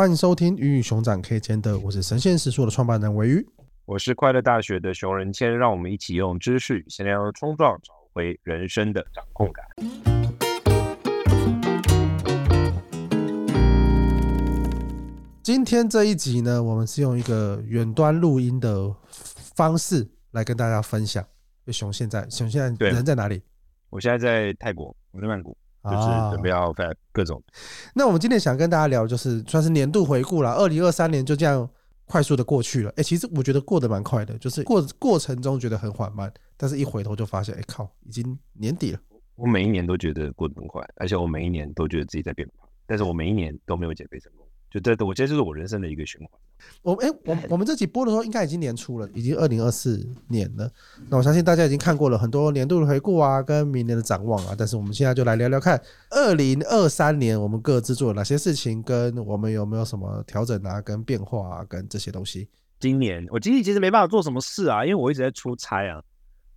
欢迎收听《鱼与熊掌可以兼得》，我是神仙食书的创办人鮪鱼，我是快乐大学的熊仁谦，让我们一起用知识与闲聊冲撞，找回人生的掌控感。今天这一集呢，我们是用一个远端录音的方式来跟大家分享。熊现在，熊现在人在哪里？我现在在泰国，我在曼谷。就是准备要发各种、啊。那我们今天想跟大家聊，就是算是年度回顾了。二零二三年就这样快速的过去了。哎、欸，其实我觉得过得蛮快的，就是过过程中觉得很缓慢，但是一回头就发现，哎、欸、靠，已经年底了。我每一年都觉得过得很快，而且我每一年都觉得自己在变胖，但是我每一年都没有减肥成功。就这，我觉得这是我人生的一个循环。我哎、欸，我 我们这集播的时候应该已经年初了，已经二零二四年了。那我相信大家已经看过了很多年度的回顾啊，跟明年的展望啊。但是我们现在就来聊聊看，二零二三年我们各自做了哪些事情，跟我们有没有什么调整啊，跟变化啊，跟这些东西。今年我今年其实没办法做什么事啊，因为我一直在出差啊。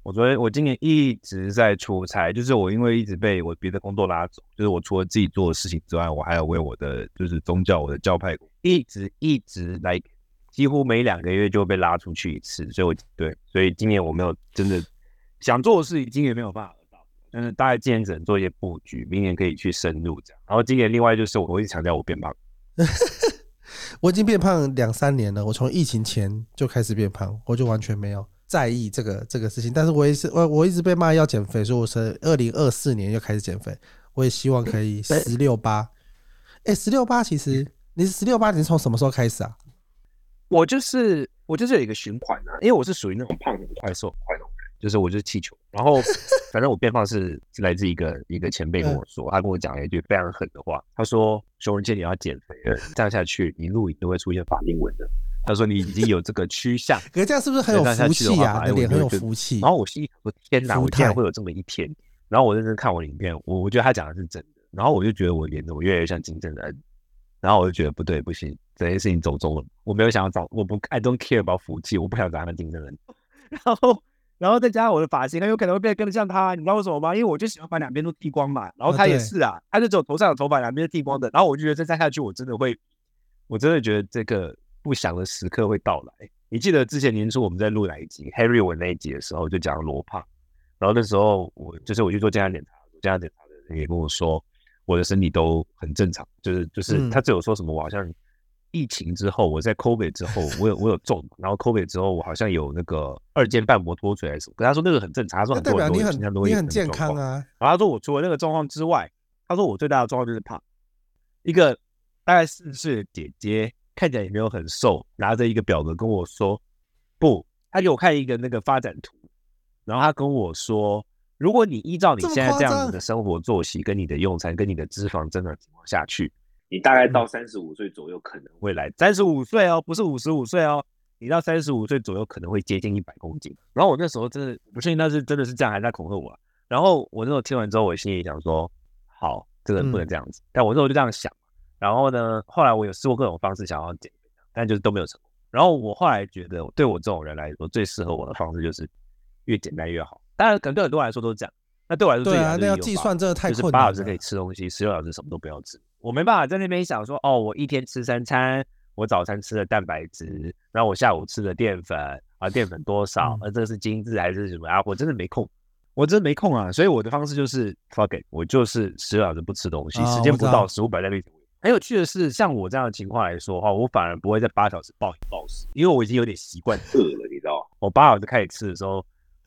我昨天我今年一直在出差，就是我因为一直被我别的工作拉走，就是我除了自己做的事情之外，我还要为我的就是宗教我的教派一直一直来几乎每两个月就被拉出去一次，所以我对，所以今年我没有真的想做的事情，今年没有办法到，但是大概今年只能做一些布局，明年可以去深入这样。然后今年另外就是我我一直强调我变胖，我已经变胖两三年了，我从疫情前就开始变胖，我就完全没有。在意这个这个事情，但是我也是我我一直被骂要减肥，所以我是二零二四年就开始减肥。我也希望可以十六八。哎，十六八其实你是十六八，你是从什么时候开始啊？我就是我就是有一个循环啊，因为我是属于那种胖很快瘦很快那种人，就是我就是气球。然后 反正我变胖是是来自一个一个前辈跟我说，他跟我讲了一句非常狠的话，他说：“熊仁谦，你要减肥了，这样下去你录影都会出现法令纹的。”他说：“你已经有这个趋向，可是这样是不是很有福气啊？你脸很有福气。”然后我心里说：“天哪，我竟然会有这么一天！”然后我认真看我的影片，我我觉得他讲的是真的。然后我就觉得我演的我越来越像金正恩。然后我就觉得不对，不行，这件事情走中了。我没有想要找，我不，I don't care about 福气，我不想找他们金正恩。然后，然后再加上我的发型，很有可能会变得跟得像他。你知道为什么吗？因为我就喜欢把两边都剃光嘛。然后他也是啊，他就只有头上有头发，两边是剃光的。然后我就觉得再站下去，我真的会，我真的觉得这个。不祥的时刻会到来。你记得之前年初我们在录哪一集 Harry 我那一集的时候，就讲罗胖。然后那时候我就是我去做健康检查，健康检查的人也跟我说，我的身体都很正常。就是就是他只有说什么，我好像疫情之后，我在 COVID 之后，我有我有中，然后 COVID 之后我好像有那个二尖瓣膜脱垂还是什么。可他说那个很正常，他说很多人都经常都会有。你很健康啊。然后他说我除了那个状况之外，他说我最大的状况就是胖。一个大概四十岁的姐姐。看起来也没有很瘦，拿着一个表格跟我说：“不，他给我看一个那个发展图，然后他跟我说，如果你依照你现在这样子的生活作息，跟你的用餐，跟你的脂肪增长情况下去，你大概到三十五岁左右可能会来三十五岁哦，不是五十五岁哦，你到三十五岁左右可能会接近一百公斤。然后我那时候真的不确定那是真的是这样，还是在恐吓我啊。然后我那时候听完之后，我心里想说：好，这个人不能这样子。嗯、但我那时候就这样想。”然后呢，后来我有试过各种方式想要减肥，但就是都没有成功。然后我后来觉得，对我这种人来说，最适合我的方式就是越简单越好。当然，可能对很多人来说都是这样。那对我来说，对啊，那要计算真的太困难了。就是八小时可以吃东西，十六小时什么都不要吃。我没办法在那边想说，哦，我一天吃三餐，我早餐吃了蛋白质，然后我下午吃了淀粉，啊，淀粉多少？呃、嗯，这个是精致还是什么啊？我真的没空，我真的没空啊。所以我的方式就是 fuck it，我就是十六小时不吃东西，哦、时间不到，食物摆在那里。很有趣的是，像我这样的情况来说的话，我反而不会在八小时暴饮暴食，因为我已经有点习惯饿了，你知道吗？我八小时开始吃的时候，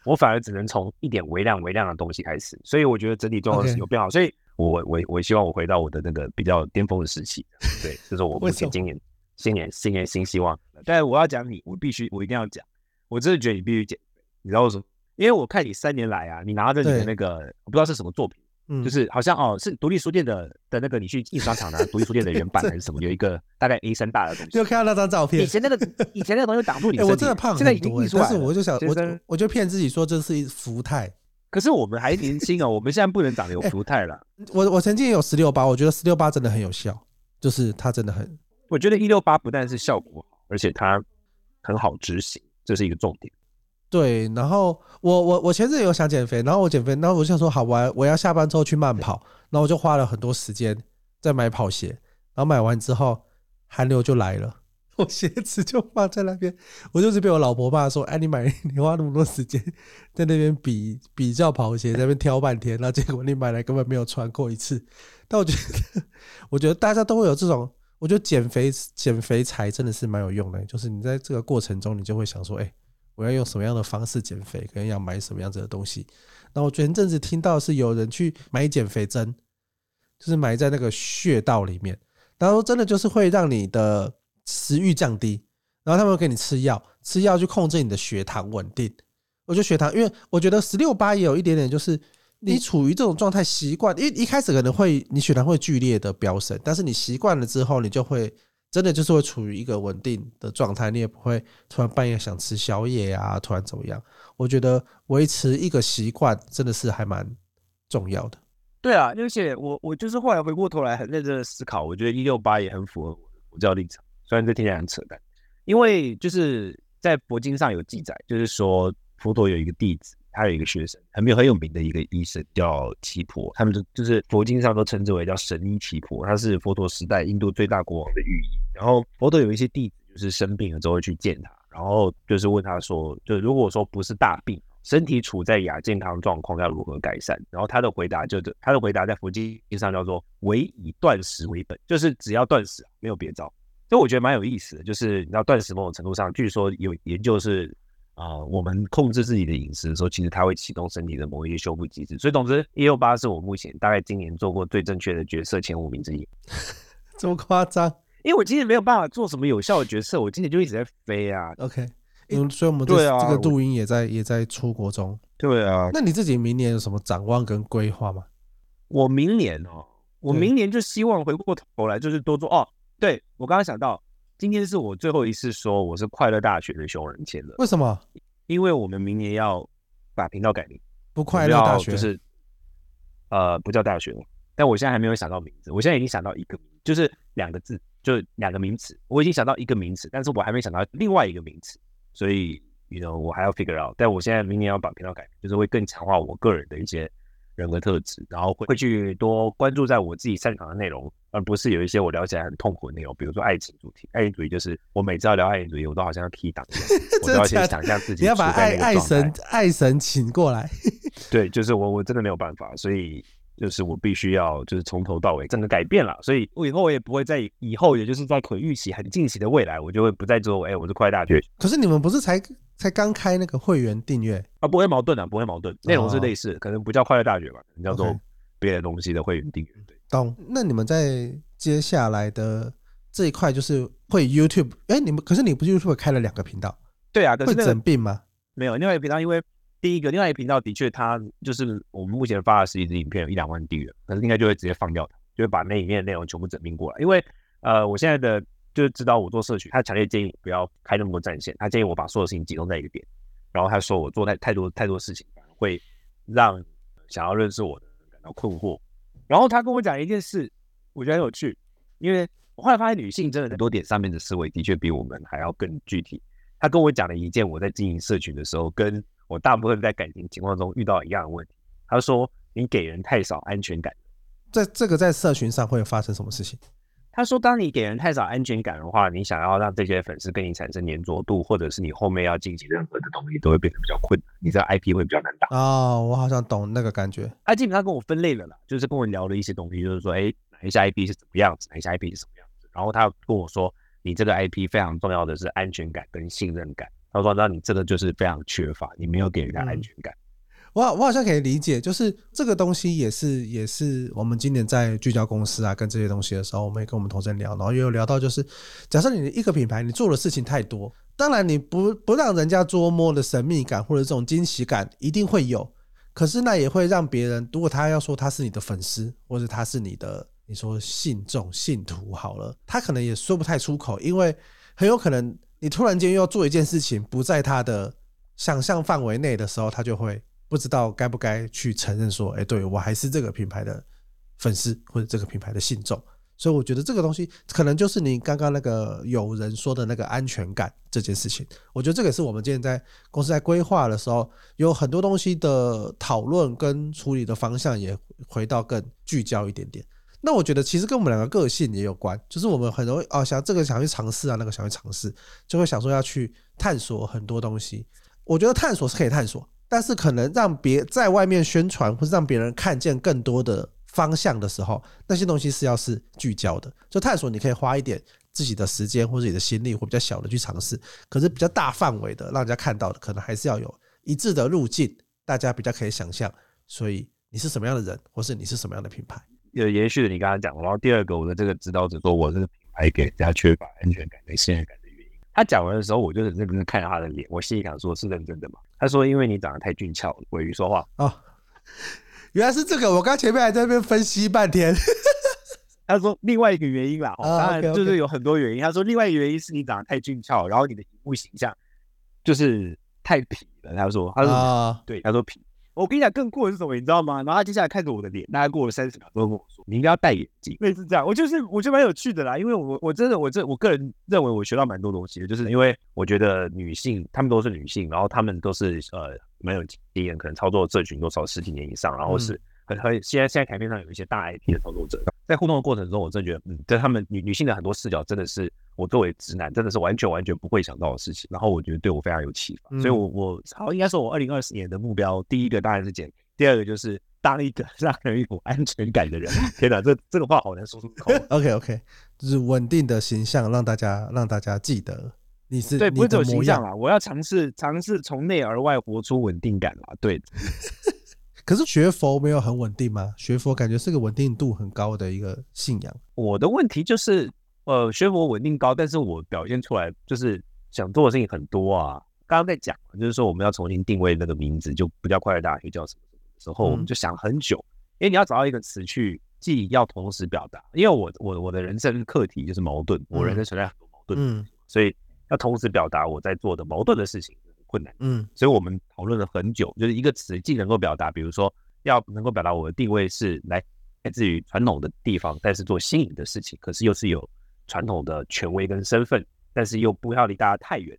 我反而只能从一点微量微量的东西开始，所以我觉得整体状况是有变好。Okay. 所以我我我希望我回到我的那个比较巅峰的时期，对，就是我目前今年新年新年新希望。但是我要讲你，我必须我一定要讲，我真的觉得你必须减肥，你知道为什么？因为我看你三年来啊，你拿着你的那个我不知道是什么作品。嗯，就是好像哦，是独立书店的的那个，你去印刷厂拿独立书店的原版 还是什么？有一个大概 A 三大的东西。就看到那张照片，以前那个以前那个东西挡住你、欸。我真的胖很多，现在已经印出来了。但是我就想，我我就骗自己说这是一福态。可是我们还年轻啊，我们现在不能长得有福态了。我我曾经也有十六八，我觉得十六八真的很有效，就是它真的很。我觉得一六八不但是效果好，而且它很好执行，这是一个重点。对，然后我我我前阵有想减肥，然后我减肥，然后我就想说好，我我要下班之后去慢跑，然后我就花了很多时间在买跑鞋，然后买完之后寒流就来了，我鞋子就放在那边，我就是被我老婆骂说：“哎，你买 你花那么多时间在那边比比较跑鞋，在那边挑半天，然后结果你买来根本没有穿过一次。”但我觉得，我觉得大家都会有这种，我觉得减肥减肥财真的是蛮有用的，就是你在这个过程中，你就会想说：“哎，我要用什么样的方式减肥，可能要买什么样子的东西。”那我前阵子听到是有人去买减肥针，就是埋在那个穴道里面。然后真的就是会让你的食欲降低，然后他们会给你吃药，吃药去控制你的血糖稳定。我觉得血糖，因为我觉得十六八也有一点点，就是你处于这种状态习惯，因为一开始可能会你血糖会剧烈的飙升，但是你习惯了之后，你就会真的就是会处于一个稳定的状态，你也不会突然半夜想吃宵夜啊，突然怎么样？我觉得维持一个习惯真的是还蛮重要的。对啊，而且我我就是后来回过头来很认真的思考，我觉得一六八也很符合我的佛教立场，虽然这听起来很扯淡，因为就是在佛经上有记载，就是说佛陀有一个弟子，他有一个学生，很有很有名的一个医生叫奇婆，他们就就是佛经上都称之为叫神医奇婆，他是佛陀时代印度最大国王的御医，然后佛陀有一些弟子就是生病了之后会去见他，然后就是问他说，就如果说不是大病。身体处在亚健康状况要如何改善？然后他的回答就是，他的回答在佛经上叫做“唯以断食为本”，就是只要断食，没有别招。所以我觉得蛮有意思的，就是你知道断食某种程度上，据说有研究是啊、呃，我们控制自己的饮食的时候，其实它会启动身体的某一些修复机制。所以总之，一六八是我目前大概今年做过最正确的决策前五名之一。这么夸张？因为我今年没有办法做什么有效的决策，我今年就一直在飞啊。OK。嗯，所以我们这这个录音也在也在出国中。对啊，那你自己明年有什么展望跟规划吗？我明年哦，我明年就希望回过头来就是多做哦。对，我刚刚想到，今天是我最后一次说我是快乐大学的熊仁谦了。为什么？因为我们明年要把频道改名，不快乐大学就是呃不叫大学了。但我现在还没有想到名字，我现在已经想到一个名，就是两个字，就两个名词。我已经想到一个名词，但是我还没想到另外一个名词。所以，you know，我还要 figure out。但我现在明年要把频道改，就是会更强化我个人的一些人格特质，然后会会去多关注在我自己擅长的内容，而不是有一些我聊起来很痛苦的内容，比如说爱情主题。爱情主题就是我每次要聊爱情主题，我都好像要 key 档一样，我都要先想象自己。你要把爱爱神爱神请过来。对，就是我我真的没有办法，所以。就是我必须要，就是从头到尾整个改变了，所以我以后我也不会在以后，也就是在可预期、很近期的未来，我就会不再做。哎、欸，我是快大学。可是你们不是才才刚开那个会员订阅啊？不会矛盾啊，不会矛盾，内容是类似的，可能不叫快乐大学吧，叫做别的东西的会员订阅。对，懂。那你们在接下来的这一块，就是会 YouTube？哎、欸，你们可是你不是 YouTube 开了两个频道？对啊，可是、那个、会整并吗？没有，另外一个频道因为。第一个，另外一个频道的确，它就是我们目前发的十几支影片，有一两万订阅，可是应该就会直接放掉它，就会把那里面的内容全部整并过来。因为呃，我现在的就是知道我做社群，他强烈建议我不要开那么多战线，他建议我把所有事情集中在一个点。然后他说我做太太多太多事情，会让想要认识我的人感到困惑。然后他跟我讲一件事，我觉得很有趣，因为我后来发现女性真的很多点上面的思维的确比我们还要更具体。他跟我讲了一件我在经营社群的时候跟我大部分在感情情况中遇到一样的问题。他说：“你给人太少安全感。”在这个在社群上会发生什么事情？他说：“当你给人太少安全感的话，你想要让这些粉丝跟你产生粘着度，或者是你后面要进行任何的东西，都会变得比较困难。你这 IP 会比较难打。”哦，我好像懂那个感觉。他基本上跟我分类了啦，就是跟我聊了一些东西，就是说，哎，哪一些 IP 是怎么样子，哪一些 IP 是什么样子。然后他跟我说：“你这个 IP 非常重要的是安全感跟信任感。”他说：“那你这个就是非常缺乏，你没有给人家安全感。嗯”我我好像可以理解，就是这个东西也是也是我们今年在聚焦公司啊，跟这些东西的时候，我们也跟我们同事聊，然后也有聊到，就是假设你的一个品牌，你做的事情太多，当然你不不让人家捉摸的神秘感或者这种惊喜感一定会有，可是那也会让别人，如果他要说他是你的粉丝，或者他是你的你说信众信徒好了，他可能也说不太出口，因为很有可能。你突然间又要做一件事情，不在他的想象范围内的时候，他就会不知道该不该去承认说：“哎，对，我还是这个品牌的粉丝或者这个品牌的信众。”所以我觉得这个东西可能就是你刚刚那个有人说的那个安全感这件事情。我觉得这个是我们今天在公司在规划的时候，有很多东西的讨论跟处理的方向也回到更聚焦一点点。那我觉得其实跟我们两个个性也有关，就是我们很容易哦，想这个想去尝试啊，那个想去尝试，就会想说要去探索很多东西。我觉得探索是可以探索，但是可能让别在外面宣传，或是让别人看见更多的方向的时候，那些东西是要是聚焦的。就探索，你可以花一点自己的时间或者你的心力，或比较小的去尝试。可是比较大范围的，让人家看到的，可能还是要有一致的路径，大家比较可以想象。所以你是什么样的人，或是你是什么样的品牌？有延续了你刚刚讲的，然后第二个，我的这个指导者说，我这个品牌给人家缺乏安全感跟信任感的原因。他讲完的时候，我就很认真看着他的脸，我心里想说，是认真的吗？他说，因为你长得太俊俏了。鮪鱼说话哦。原来是这个，我刚前面还在那边分析半天。他说另外一个原因啦，当然就是有很多原因。他说另外一个原因是你长得太俊俏，然后你的荧幕形象就是太痞了。他说，他说，对，他说痞。我跟你讲更过的是什么，你知道吗？然后他接下来看着我的脸，大概过了三十秒之后跟我说：“你应该要戴眼镜。”类似这样，我就是我觉得蛮有趣的啦，因为我我真的我这我个人认为我学到蛮多东西的，就是因为我觉得女性她们都是女性，然后她们都是呃。蛮有经验，可能操作社群都超十几年以上，然后是很很现在现在台面上有一些大 IP 的操作者，在互动的过程中，我真的觉得，嗯，在他们女女性的很多视角，真的是我作为直男，真的是完全完全不会想到的事情。然后我觉得对我非常有启发，所以我我好应该说，我二零二四年的目标，第一个当然是减肥，第二个就是当一个 让人有安全感的人。天哪，这这个话好难说出口。OK OK，就是稳定的形象，让大家让大家记得。你是对，不是走形象啊，我要尝试尝试从内而外活出稳定感啦。对，可是学佛没有很稳定吗？学佛感觉是个稳定度很高的一个信仰。我的问题就是，呃，学佛稳定高，但是我表现出来就是想做的事情很多啊。刚刚在讲，就是说我们要重新定位那个名字，就不叫快乐大学，叫什么什么的时候，我们就想很久，因为你要找到一个词去，既要同时表达，因为我我我的人生课题就是矛盾，我人生存在很多矛盾，嗯，所以。要同时表达我在做的矛盾的事情很困难，嗯，所以我们讨论了很久，就是一个词既能够表达，比如说要能够表达我的定位是来来自于传统的地方，但是做新颖的事情，可是又是有传统的权威跟身份，但是又不要离大家太远。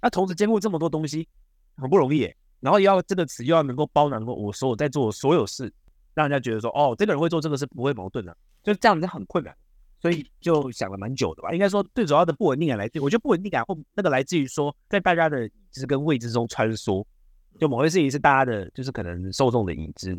那同时兼顾这么多东西很不容易，然后要这个词又要能够包囊我所有在做的所有事，让人家觉得说哦，这个人会做这个是不会矛盾的，就这样子很困难。所以就想了蛮久的吧，应该说最主要的不稳定感来自，我觉得不稳定感或那个来自于说，在大家的已知跟未知中穿梭，就某些事情是大家的，就是可能受众的已知，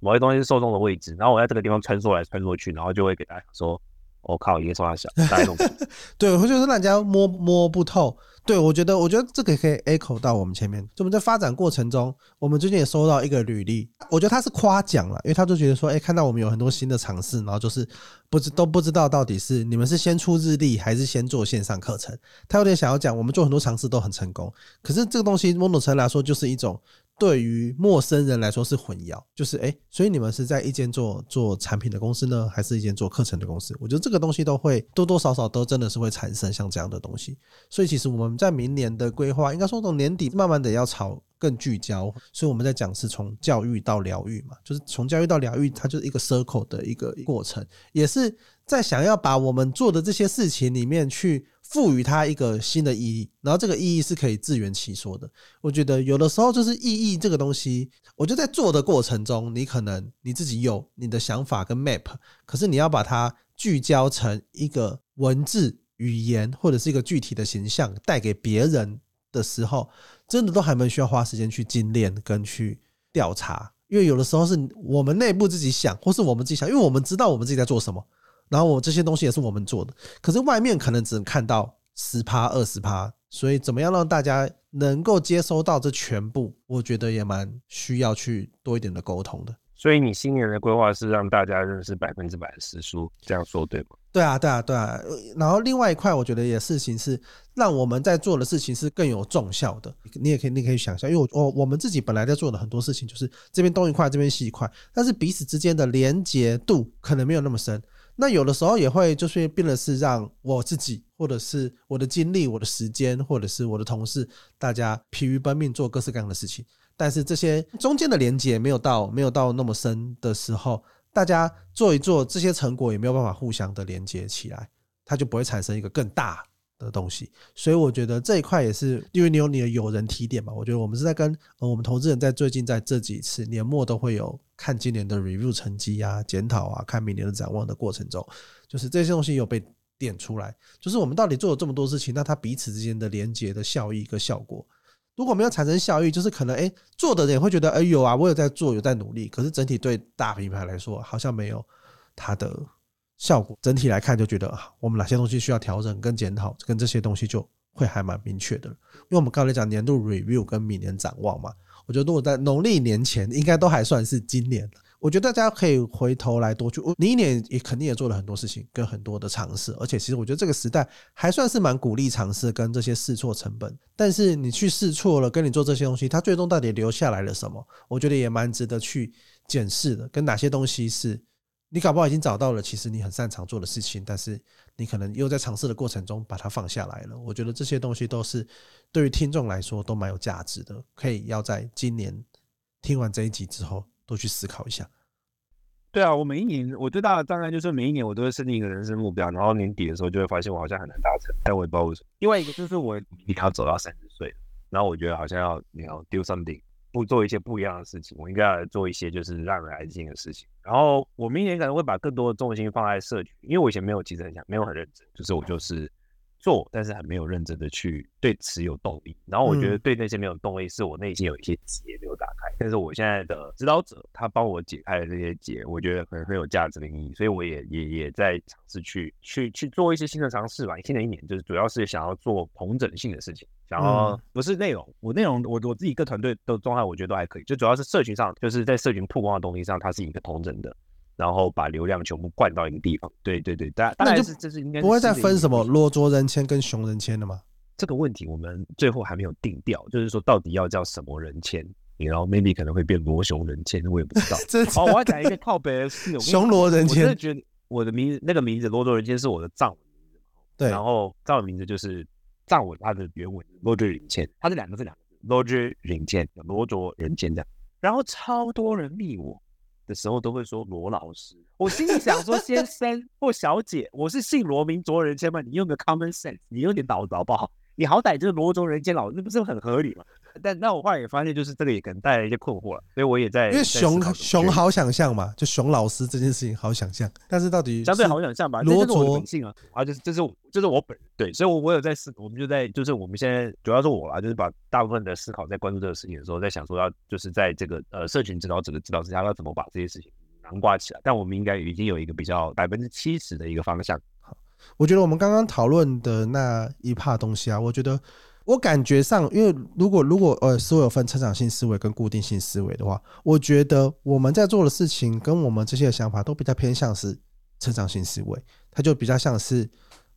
某些东西是受众的位置，然后我在这个地方穿梭来穿梭去，然后就会给大家说。我、哦、靠，一个超小，大家懂 对，我就是让人家摸摸不透。对，我觉得，我觉得这个可以 echo 到我们前面。就我们在发展过程中，我们最近也收到一个履历，我觉得他是夸奖了，因为他就觉得说，哎、欸，看到我们有很多新的尝试，然后就是不知都不知道到底是你们是先出日历还是先做线上课程。他有点想要讲，我们做很多尝试都很成功，可是这个东西某种程度来说就是一种。对于陌生人来说是混淆，就是哎，所以你们是在一间做做产品的公司呢，还是一间做课程的公司？我觉得这个东西都会多多少少都真的是会产生像这样的东西。所以其实我们在明年的规划，应该说从年底慢慢的要朝更聚焦。所以我们在讲是从教育到疗愈嘛，就是从教育到疗愈，它就是一个 circle 的一个过程，也是在想要把我们做的这些事情里面去。赋予它一个新的意义，然后这个意义是可以自圆其说的。我觉得有的时候就是意义这个东西，我觉得在做的过程中，你可能你自己有你的想法跟 map，可是你要把它聚焦成一个文字语言或者是一个具体的形象带给别人的时候，真的都还蛮需要花时间去精炼跟去调查，因为有的时候是我们内部自己想，或是我们自己想，因为我们知道我们自己在做什么。然后我这些东西也是我们做的，可是外面可能只能看到十趴二十趴，所以怎么样让大家能够接收到这全部，我觉得也蛮需要去多一点的沟通的。所以你新年的规划是让大家认识百分之百的时书，这样说对吗？对啊，对啊，对啊。然后另外一块，我觉得也事情是让我们在做的事情是更有重效的。你也可以，你可以想象，因为我我我们自己本来在做的很多事情，就是这边东一块，这边西一块，但是彼此之间的连结度可能没有那么深。那有的时候也会就是变得是让我自己，或者是我的精力、我的时间，或者是我的同事，大家疲于奔命做各式各样的事情。但是这些中间的连接没有到没有到那么深的时候，大家做一做这些成果也没有办法互相的连接起来，它就不会产生一个更大的东西。所以我觉得这一块也是因为你有你的友人提点嘛，我觉得我们是在跟呃我们投资人在最近在这几次年末都会有。看今年的 review 成绩啊、检讨啊、看明年的展望的过程中，就是这些东西有被点出来。就是我们到底做了这么多事情，那它彼此之间的连接的效益跟效果，如果没有产生效益，就是可能哎，做的人会觉得哎有啊，我有在做，有在努力。可是整体对大品牌来说，好像没有它的效果。整体来看，就觉得啊我们哪些东西需要调整跟检讨，跟这些东西就会还蛮明确的。因为我们刚才讲年度 review 跟明年展望嘛。我觉得如果在农历年前，应该都还算是今年。我觉得大家可以回头来多去，你一年也肯定也做了很多事情，跟很多的尝试。而且其实我觉得这个时代还算是蛮鼓励尝试跟这些试错成本。但是你去试错了，跟你做这些东西，它最终到底留下来了什么？我觉得也蛮值得去检视的。跟哪些东西是你搞不好已经找到了，其实你很擅长做的事情，但是你可能又在尝试的过程中把它放下来了。我觉得这些东西都是。对于听众来说都蛮有价值的，可以要在今年听完这一集之后多去思考一下。对啊，我每一年我最大的障碍就是每一年我都会设定一个人生目标，然后年底的时候就会发现我好像很难达成，但我也不知道为什么。另外一个就是我一定要走到三十岁，然后我觉得好像要你要 do something，不做一些不一样的事情，我应该要做一些就是让人安心的事情。然后我明年可能会把更多的重心放在社群，因为我以前没有其实很想，没有很认真，就是我就是。做，但是还没有认真的去对此有动力。然后我觉得对那些没有动力，是我内心有一些结没有打开。但是我现在的指导者，他帮我解开了这些结，我觉得很很有价值的意义。所以我也也也在尝试去去去做一些新的尝试吧。新的一年就是主要是想要做同整性的事情，想要不是内容，我内容我我自己一个团队的状态，我觉得都还可以。就主要是社群上，就是在社群曝光的东西上，它是一个同整的。然后把流量全部灌到一个地方，对对对，大当然是这是应该不会再分什么罗卓人签跟熊人签了吗？这个问题我们最后还没有定调，就是说到底要叫什么人签，然后 maybe 可能会变罗熊人间，我也不知道。哦，我要讲一个靠北的事，熊罗人间。我真的觉得我的名字那个名字罗卓人间是我的藏文名字，对，然后藏文名字就是藏文它的原文罗卓人间，它这两个字两个字罗卓人间，罗卓人间这样，然后超多人密我。的时候都会说罗老师，我心里想说先生或小姐，我是姓罗名卓人间嘛，你用个 common sense，你用点脑子好不好？你好歹就是罗中人间老师，那不是很合理吗？但那我后来也发现，就是这个也可能带来一些困惑了，所以我也在因为熊熊好想象嘛，就熊老师这件事情好想象，但是到底相对好想象吧？罗卓本性啊，啊，就是这是我这是我本人对，所以我我有在思，我们就在就是我们现在主要是我啦，就是把大部分的思考在关注这个事情的时候，在想说要就是在这个呃社群指导者的指导之下，要怎么把这些事情囊括起来？但我们应该已经有一个比较百分之七十的一个方向。我觉得我们刚刚讨论的那一 part 东西啊，我觉得。我感觉上，因为如果如果呃思维有分成长性思维跟固定性思维的话，我觉得我们在做的事情跟我们这些想法都比较偏向是成长性思维，它就比较像是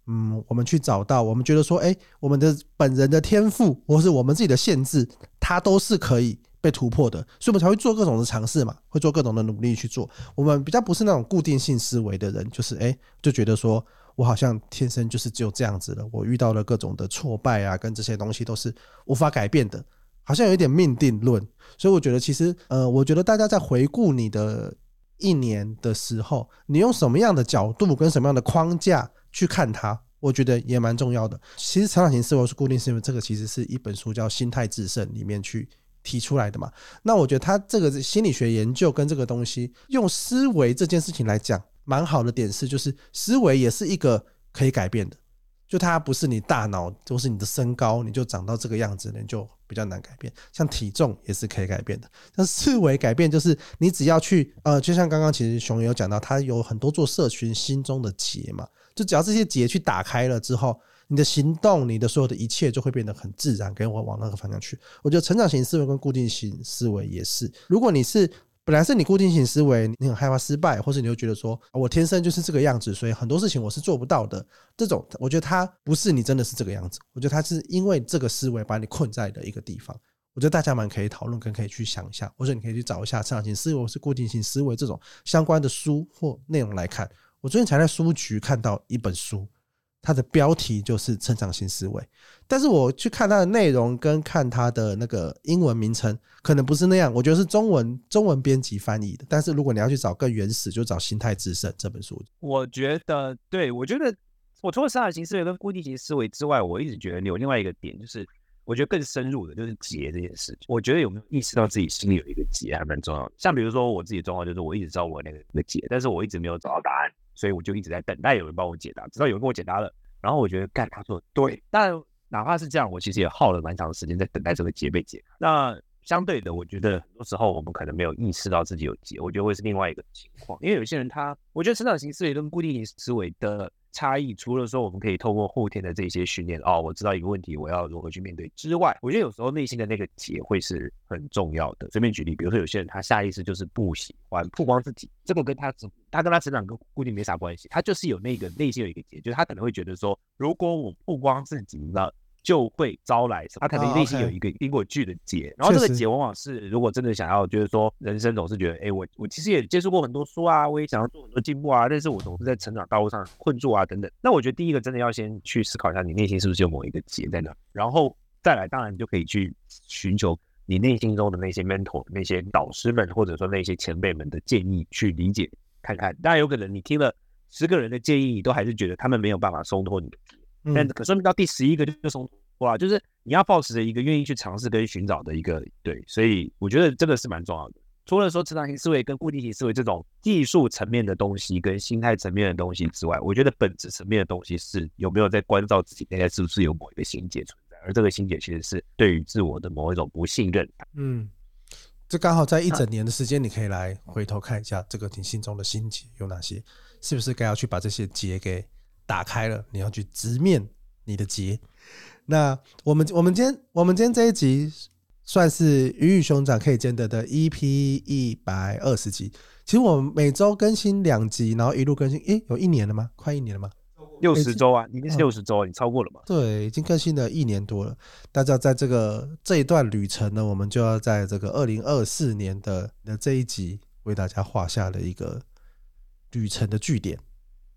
嗯，我们去找到我们觉得说，哎，我们的本人的天赋或是我们自己的限制，它都是可以被突破的，所以我们才会做各种的尝试嘛，会做各种的努力去做。我们比较不是那种固定性思维的人，就是哎，就觉得说。我好像天生就是只有这样子的，我遇到了各种的挫败啊，跟这些东西都是无法改变的，好像有一点命定论。所以我觉得，其实呃，我觉得大家在回顾你的一年的时候，你用什么样的角度跟什么样的框架去看它，我觉得也蛮重要的。其实成长型思维是固定思维，这个其实是一本书叫《心态致胜》里面去提出来的嘛。那我觉得他这个心理学研究跟这个东西，用思维这件事情来讲。蛮好的点是，就是思维也是一个可以改变的，就它不是你大脑，就是你的身高，你就长到这个样子，你就比较难改变。像体重也是可以改变的，但思维改变就是你只要去，呃，就像刚刚其实熊也有讲到，他有很多做社群心中的结嘛，就只要这些结去打开了之后，你的行动，你的所有的一切就会变得很自然，跟我往那个方向去。我觉得成长型思维跟固定型思维也是，如果你是。本来是你固定型思维，你很害怕失败，或是你就觉得说，我天生就是这个样子，所以很多事情我是做不到的。这种，我觉得它不是你真的是这个样子，我觉得它是因为这个思维把你困在的一个地方。我觉得大家蛮可以讨论，跟可以去想一下，或者你可以去找一下成长型思维或是固定型思维这种相关的书或内容来看。我最近才在书局看到一本书。它的标题就是成长型思维，但是我去看它的内容跟看它的那个英文名称，可能不是那样。我觉得是中文中文编辑翻译的。但是如果你要去找更原始，就找《心态致胜》这本书。我觉得，对，我觉得我除了成长型思维跟固定型思维之外，我一直觉得有另外一个点，就是我觉得更深入的就是结这件事情。我觉得有没有意识到自己心里有一个结还蛮重要的。像比如说我自己的状况，就是我一直知道我那个那结，但是我一直没有找到答案，所以我就一直在等待有人帮我解答。直到有人跟我解答了，然后我觉得干，他说的对。但哪怕是这样，我其实也耗了蛮长的时间在等待这个结 被解。那相对的，我觉得很多时候我们可能没有意识到自己有结，我觉得会是另外一个情况。因为有些人他，我觉得成长型思维跟固定型思维的差异，除了说我们可以透过后天的这些训练，哦，我知道一个问题，我要如何去面对之外，我觉得有时候内心的那个结会是很重要的。随便举例，比如说有些人他下意识就是不喜欢曝光自己，这个跟他他跟他成长跟固定没啥关系，他就是有那个内心有一个结，就是他可能会觉得说，如果我曝光自己呢，就会招来什么？他可能内心有一个因果剧的结，然后这个结往往是，如果真的想要，就是说人生总是觉得，哎，我我其实也接触过很多书啊，我也想要做很多进步啊，但是我总是在成长道路上困住啊，等等。那我觉得第一个真的要先去思考一下，你内心是不是有某一个结在那，然后再来，当然你就可以去寻求你内心中的那些 mentor、那些导师们，或者说那些前辈们的建议，去理解看看。当然有可能你听了十个人的建议，你都还是觉得他们没有办法松脱你。但可说明到第十一个就就从哇，就是你要抱持着一个愿意去尝试跟寻找的一个对，所以我觉得这个是蛮重要的。除了说成长型思维跟固定型思维这种技术层面的东西跟心态层面的东西之外，我觉得本质层面的东西是有没有在关照自己内在是不是有某一个心结存在，而这个心结其实是对于自我的某一种不信任。嗯，这刚好在一整年的时间，你可以来回头看一下这个你心中的心结有哪些，是不是该要去把这些结给。打开了，你要去直面你的结。那我们我们今天我们今天这一集算是鱼与熊掌可以兼得的 EP 一百二十集。其实我们每周更新两集，然后一路更新，诶，有一年了吗？快一年了吗？六十周啊，已经是六十周，你超过了吗？对，已经更新了一年多了。大家在这个这一段旅程呢，我们就要在这个二零二四年的的这一集为大家画下了一个旅程的据点。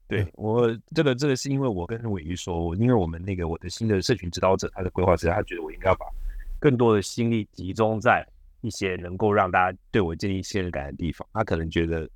对我这个这个是因为我跟伟瑜说，因为我们那个我的新的社群指导者，他的规划是，他觉得我应该要把更多的心力集中在一些能够让大家对我建立信任感的地方。他可能觉得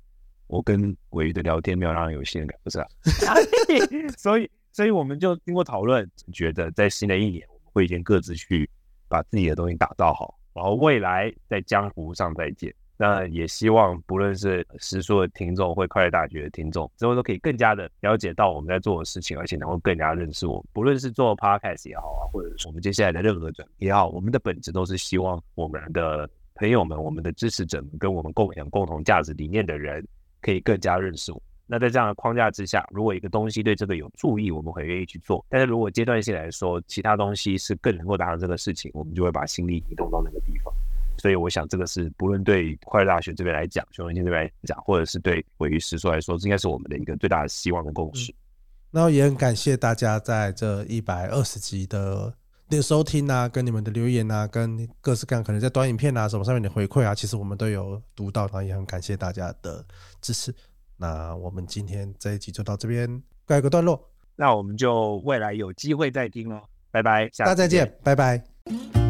我跟伟瑜的聊天没有让人有信任感，不是啊？所以 所以我们就经过讨论，觉得在新的一年，我们会先各自去把自己的东西打造好，然后未来在江湖上再见。那也希望不论是时书的听众或快乐大学的听众，之后都可以更加的了解到我们在做的事情，而且能够更加认识我们。不论是做 podcast 也好啊，或者是我们接下来的任何转也好，我们的本质都是希望我们的朋友们、我们的支持者们跟我们共享共同价值理念的人，可以更加认识我。那在这样的框架之下，如果一个东西对这个有助益，我们会愿意去做。但是如果阶段性来说，其他东西是更能够达成这个事情，我们就会把心力移动到那个地方。所以我想，这个是不论对快乐大学这边来讲，熊文清这边来讲，或者是对鮪鱼师说来说，这应该是我们的一个最大的希望的共识。然后也很感谢大家在这一百二十集的那个收听啊，跟你们的留言啊，跟各式各样可能在短影片啊什么上面的回馈啊，其实我们都有读到，然后也很感谢大家的支持。那我们今天这一集就到这边告一个段落，那我们就未来有机会再听哦，拜拜，下次大家再见，拜拜。